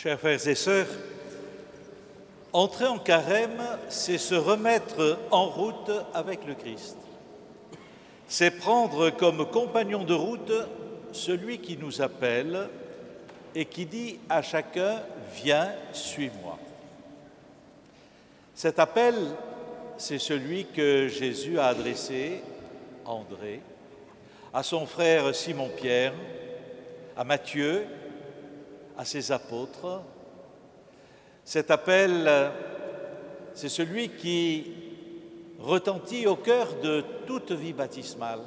Chers frères et sœurs, entrer en carême, c'est se remettre en route avec le Christ. C'est prendre comme compagnon de route celui qui nous appelle et qui dit à chacun, viens, suis-moi. Cet appel, c'est celui que Jésus a adressé à André, à son frère Simon-Pierre, à Matthieu, à ses apôtres. Cet appel, c'est celui qui retentit au cœur de toute vie baptismale,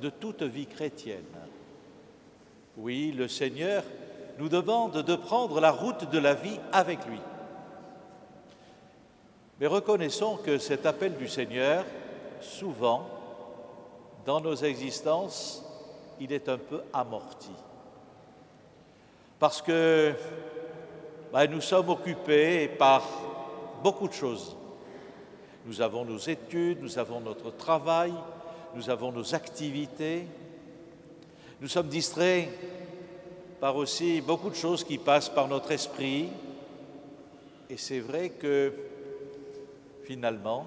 de toute vie chrétienne. Oui, le Seigneur nous demande de prendre la route de la vie avec lui. Mais reconnaissons que cet appel du Seigneur, souvent, dans nos existences, il est un peu amorti. Parce que ben, nous sommes occupés par beaucoup de choses. Nous avons nos études, nous avons notre travail, nous avons nos activités. Nous sommes distraits par aussi beaucoup de choses qui passent par notre esprit. Et c'est vrai que finalement,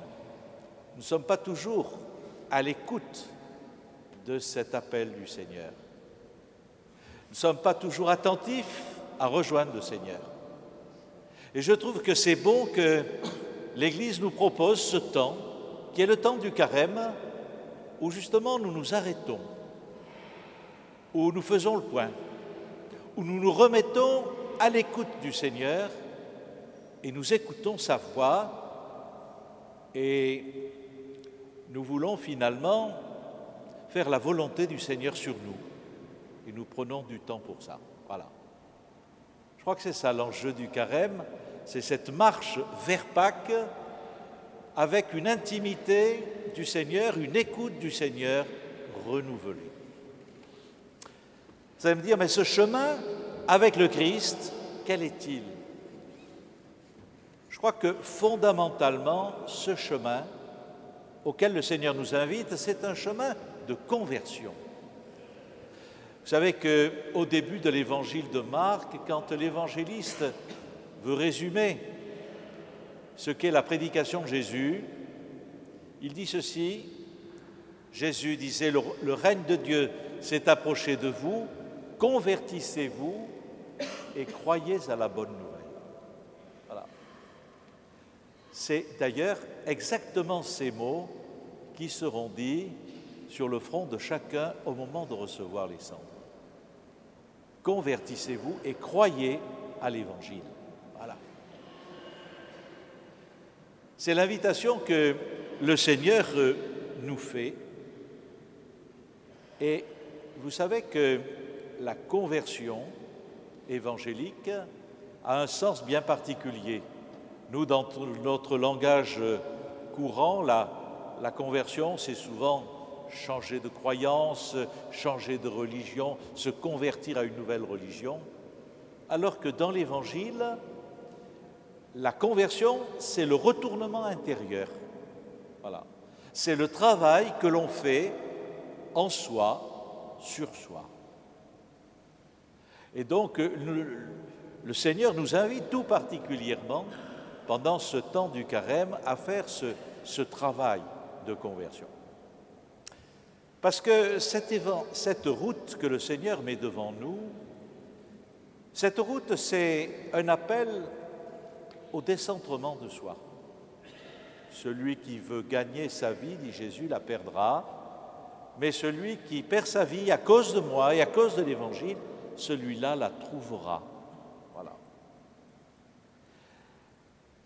nous ne sommes pas toujours à l'écoute de cet appel du Seigneur. Nous ne sommes pas toujours attentifs à rejoindre le Seigneur. Et je trouve que c'est bon que l'Église nous propose ce temps, qui est le temps du carême, où justement nous nous arrêtons, où nous faisons le point, où nous nous remettons à l'écoute du Seigneur et nous écoutons sa voix et nous voulons finalement faire la volonté du Seigneur sur nous. Et nous prenons du temps pour ça. Voilà. Je crois que c'est ça l'enjeu du carême, c'est cette marche vers Pâques avec une intimité du Seigneur, une écoute du Seigneur renouvelée. Vous allez me dire, mais ce chemin avec le Christ, quel est-il? Je crois que fondamentalement, ce chemin auquel le Seigneur nous invite, c'est un chemin de conversion. Vous savez qu'au début de l'évangile de Marc, quand l'évangéliste veut résumer ce qu'est la prédication de Jésus, il dit ceci, Jésus disait, le, règne de Dieu s'est approché de vous, convertissez-vous et croyez à la bonne nouvelle. Voilà. C'est d'ailleurs exactement ces mots qui seront dits sur le front de chacun au moment de recevoir les cendres. Convertissez-vous et croyez à l'Évangile. Voilà. C'est l'invitation que le Seigneur euh, nous fait. Et vous savez que la conversion évangélique a un sens bien particulier. Nous, dans notre langage courant, la, la conversion, c'est souvent changer de croyance, changer de religion, se convertir à une nouvelle religion, alors que dans l'Évangile, la conversion, c'est le retournement intérieur. Voilà. C'est le travail que l'on fait en soi, sur soi. Et donc, le, Seigneur nous invite tout particulièrement, pendant ce temps du carême, à faire ce travail de conversion. Parce que cette, route que le Seigneur met devant nous, cette route, c'est un appel au décentrement de soi. Celui qui veut gagner sa vie, dit Jésus, la perdra, mais celui qui perd sa vie à cause de moi et à cause de l'Évangile, celui-là la trouvera. Voilà.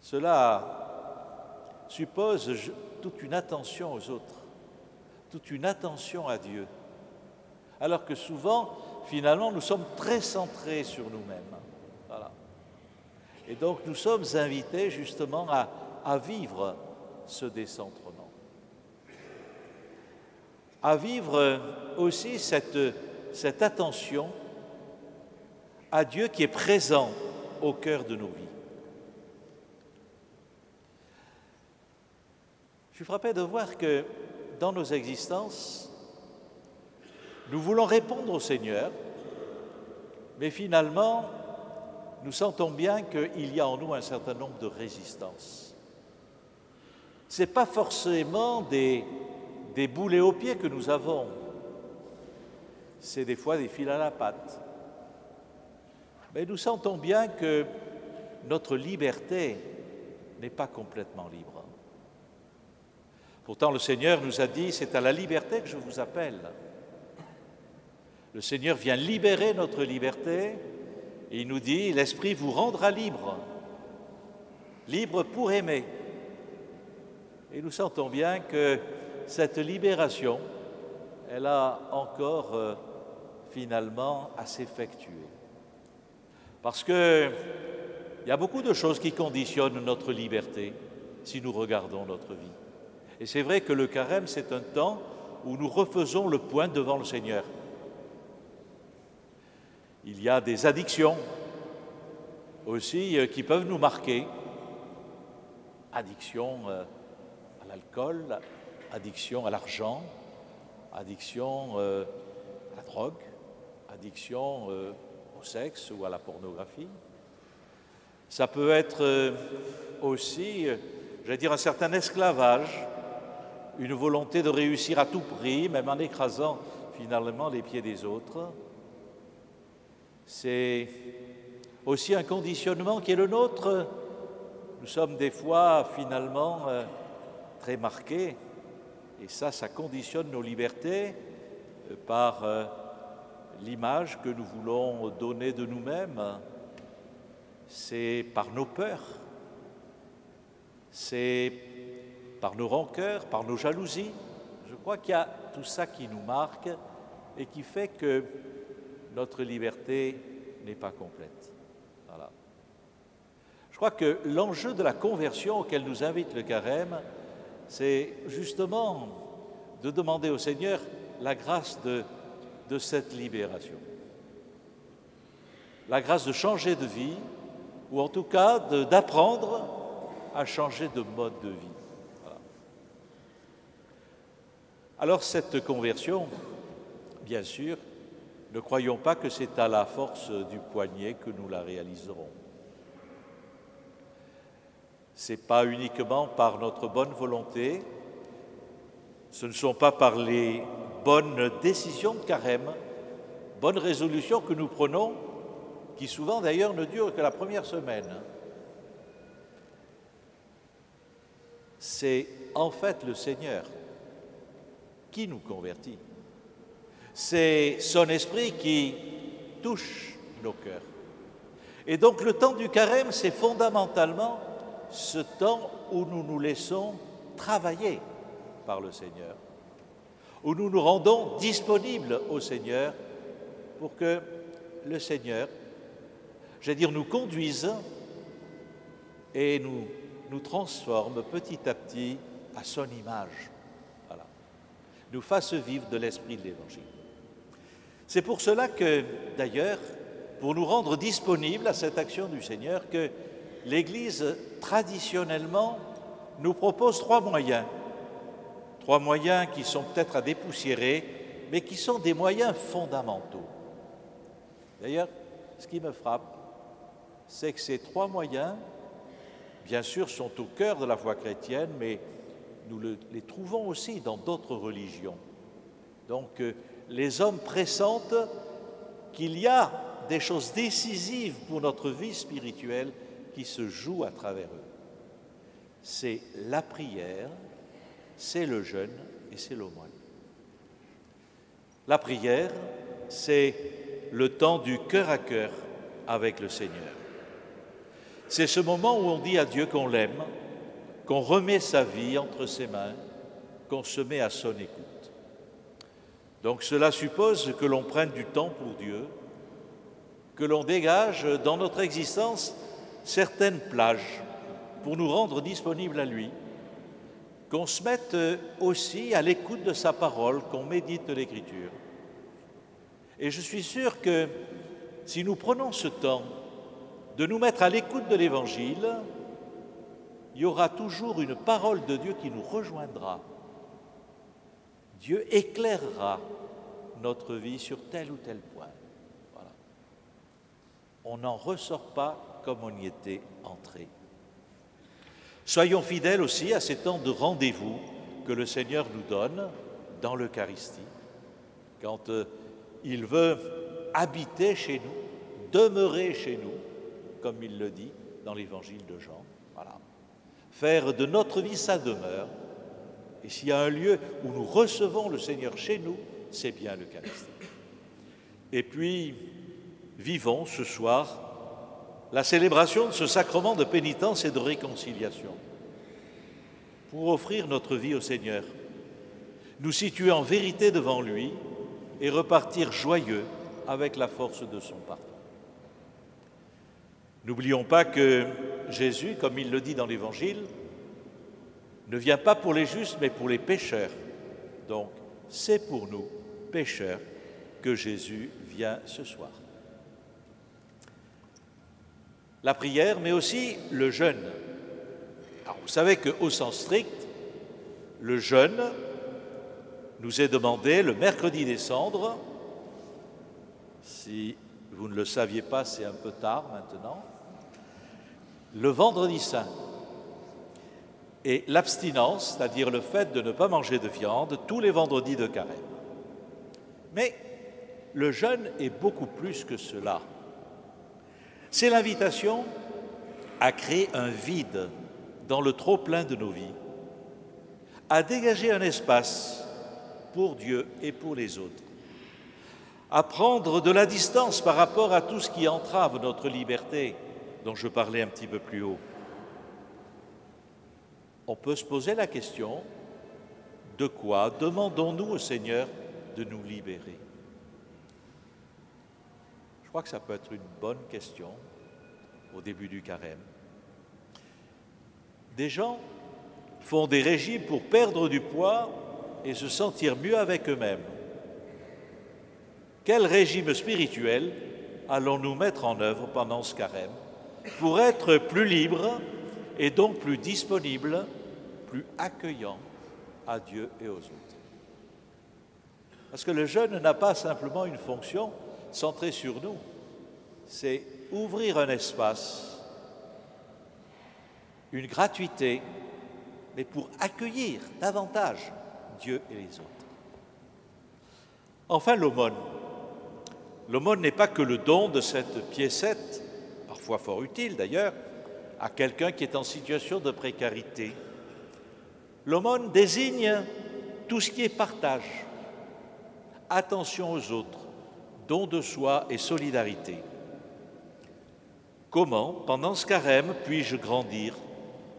Cela suppose toute une attention aux autres, toute une attention à Dieu. Alors que souvent, finalement, nous sommes très centrés sur nous-mêmes. Voilà. Et donc, nous sommes invités justement à, vivre ce décentrement. À vivre aussi cette attention à Dieu qui est présent au cœur de nos vies. Je suis frappé de voir que dans nos existences, nous voulons répondre au Seigneur, mais finalement, nous sentons bien qu'il y a en nous un certain nombre de résistances. Ce n'est pas forcément des, boulets aux pieds que nous avons, c'est des fois des fils à la patte. Mais nous sentons bien que notre liberté n'est pas complètement libre. Pourtant, le Seigneur nous a dit, c'est à la liberté que je vous appelle. Le Seigneur vient libérer notre liberté et il nous dit, l'Esprit vous rendra libre, libre pour aimer. Et nous sentons bien que cette libération, elle a encore euh, finalement à s'effectuer. Parce qu'il y a beaucoup de choses qui conditionnent notre liberté si nous regardons notre vie. Et c'est vrai que le carême, c'est un temps où nous refaisons le point devant le Seigneur. Il y a des addictions aussi euh, qui peuvent nous marquer. Addiction euh, à l'alcool, addiction à l'argent, addiction euh, à la drogue, addiction au sexe ou à la pornographie. Ça peut être aussi, j'allais dire, un certain esclavage une volonté de réussir à tout prix, même en écrasant finalement les pieds des autres. C'est aussi un conditionnement qui est le nôtre. Nous sommes des fois finalement euh, très marqués, et ça, ça conditionne nos libertés euh, par euh, l'image que nous voulons donner de nous-mêmes. C'est par nos peurs, c'est par nos rancœurs, par nos jalousies. Je crois qu'il y a tout ça qui nous marque et qui fait que notre liberté n'est pas complète. Voilà. Je crois que l'enjeu de la conversion auquel nous invite le carême, c'est justement de demander au Seigneur la grâce de, de cette libération. La grâce de changer de vie, ou en tout cas d'apprendre à changer de mode de vie. Alors cette conversion, bien sûr, ne croyons pas que c'est à la force du poignet que nous la réaliserons. Ce n'est pas uniquement par notre bonne volonté, ce ne sont pas par les bonnes décisions de carême, bonnes résolutions que nous prenons, qui souvent d'ailleurs ne durent que la première semaine. C'est en fait le Seigneur qui nous convertit. C'est son esprit qui touche nos cœurs. Et donc le temps du carême, c'est fondamentalement ce temps où nous nous laissons travailler par le Seigneur, où nous nous rendons disponibles au Seigneur pour que le Seigneur, j'allais dire, nous conduise et nous, nous transforme petit à petit à son image nous fasse vivre de l'esprit de l'Évangile. C'est pour cela que, d'ailleurs, pour nous rendre disponibles à cette action du Seigneur, que l'Église, traditionnellement, nous propose trois moyens. Trois moyens qui sont peut-être à dépoussiérer, mais qui sont des moyens fondamentaux. D'ailleurs, ce qui me frappe, c'est que ces trois moyens, bien sûr, sont au cœur de la foi chrétienne, mais nous les trouvons aussi dans d'autres religions. Donc euh, les hommes pressentent qu'il y a des choses décisives pour notre vie spirituelle qui se jouent à travers eux. C'est la prière, c'est le jeûne et c'est l'aumône. La prière, c'est le temps du cœur à cœur avec le Seigneur. C'est ce moment où on dit à Dieu qu'on l'aime, qu'on remet sa vie entre ses mains, qu'on se met à son écoute. Donc cela suppose que l'on prenne du temps pour Dieu, que l'on dégage dans notre existence certaines plages pour nous rendre disponibles à lui, qu'on se mette aussi à l'écoute de sa parole, qu'on médite l'Écriture. Et je suis sûr que si nous prenons ce temps de nous mettre à l'écoute de l'Évangile, il y aura toujours une parole de Dieu qui nous rejoindra. Dieu éclairera notre vie sur tel ou tel point. on n'en ressort pas comme on y était entré. Soyons fidèles aussi à ces temps de rendez-vous que le Seigneur nous donne dans l'Eucharistie, quand euh, il veut habiter chez nous, demeurer chez nous, comme il le dit dans l'évangile de Jean. Faire de notre vie sa demeure. Et s'il y a un lieu où nous recevons le Seigneur chez nous, c'est bien l'Eucharistie. Et puis, vivons ce soir la célébration de ce sacrement de pénitence et de réconciliation pour offrir notre vie au Seigneur, nous situer en vérité devant lui et repartir joyeux avec la force de son pardon. N'oublions pas que Jésus, comme il le dit dans l'Évangile, ne vient pas pour les justes, mais pour les pécheurs. Donc, c'est pour nous, pécheurs, que Jésus vient ce soir. La prière, mais aussi le jeûne. Vous savez qu'au sens strict, le jeûne nous est demandé le mercredi des cendres. Si vous ne le saviez pas, c'est un peu tard maintenant. Le vendredi saint. Et l'abstinence, c'est-à-dire le fait de ne pas manger de viande tous les vendredis de carême. Mais le jeûne est beaucoup plus que cela. C'est l'invitation à créer un vide dans le trop-plein de nos vies, à dégager un espace pour Dieu et pour les autres, à prendre de la distance par rapport à tout ce qui entrave notre liberté, dont je parlais un petit peu plus haut. On peut se poser la question, de quoi demandons-nous au Seigneur de nous libérer? Je crois que ça peut être une bonne question au début du carême. Des gens font des régimes pour perdre du poids et se sentir mieux avec eux-mêmes. Quel régime spirituel allons-nous mettre en œuvre pendant ce carême? Pour être plus libres et donc plus disponibles, plus accueillants à Dieu et aux autres Parce que le jeûne n'a pas simplement une fonction centrée sur nous, c'est ouvrir un espace une gratuité, mais pour accueillir davantage Dieu et les autres. Enfin, l'aumône. L'aumône n'est pas que le don de cette piécette, parfois fort utile d'ailleurs, à quelqu'un qui est en situation de précarité. L'aumône désigne tout ce qui est partage, attention aux autres, don de soi et solidarité. Comment, pendant ce carême, puis-je grandir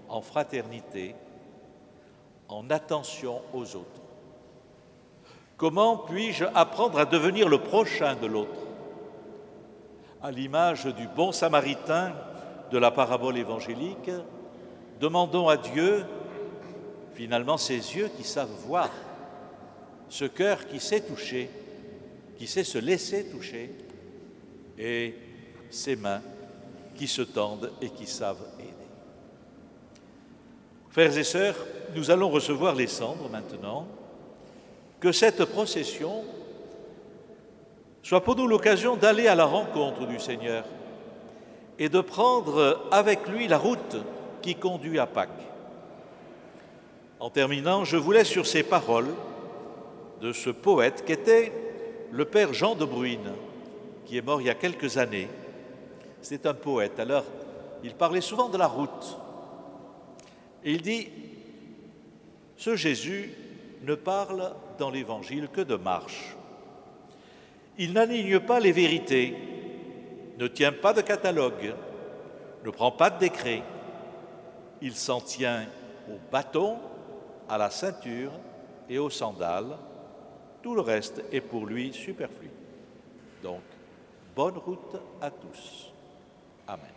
en fraternité, en attention aux autres? Comment puis-je apprendre à devenir le prochain de l'autre? À l'image du bon samaritain de la parabole évangélique, demandons à Dieu finalement ces yeux qui savent voir, ce cœur qui sait toucher, qui sait se laisser toucher, et ces mains qui se tendent et qui savent aider. Frères et sœurs, nous allons recevoir les cendres maintenant. Que cette procession soit pour nous l'occasion d'aller à la rencontre du Seigneur et de prendre avec lui la route qui conduit à Pâques. En terminant, je vous laisse sur ces paroles de ce poète qui était le père Jean de Bruyne, qui est mort il y a quelques années. C'est un poète, alors il parlait souvent de la route il dit, ce Jésus ne parle dans l'Évangile que de marche. Il n'aligne pas les vérités, ne tient pas de catalogue, ne prend pas de décret. Il s'en tient au bâton, à la ceinture et aux sandales. Tout le reste est pour lui superflu. Donc, bonne route à tous. Amen.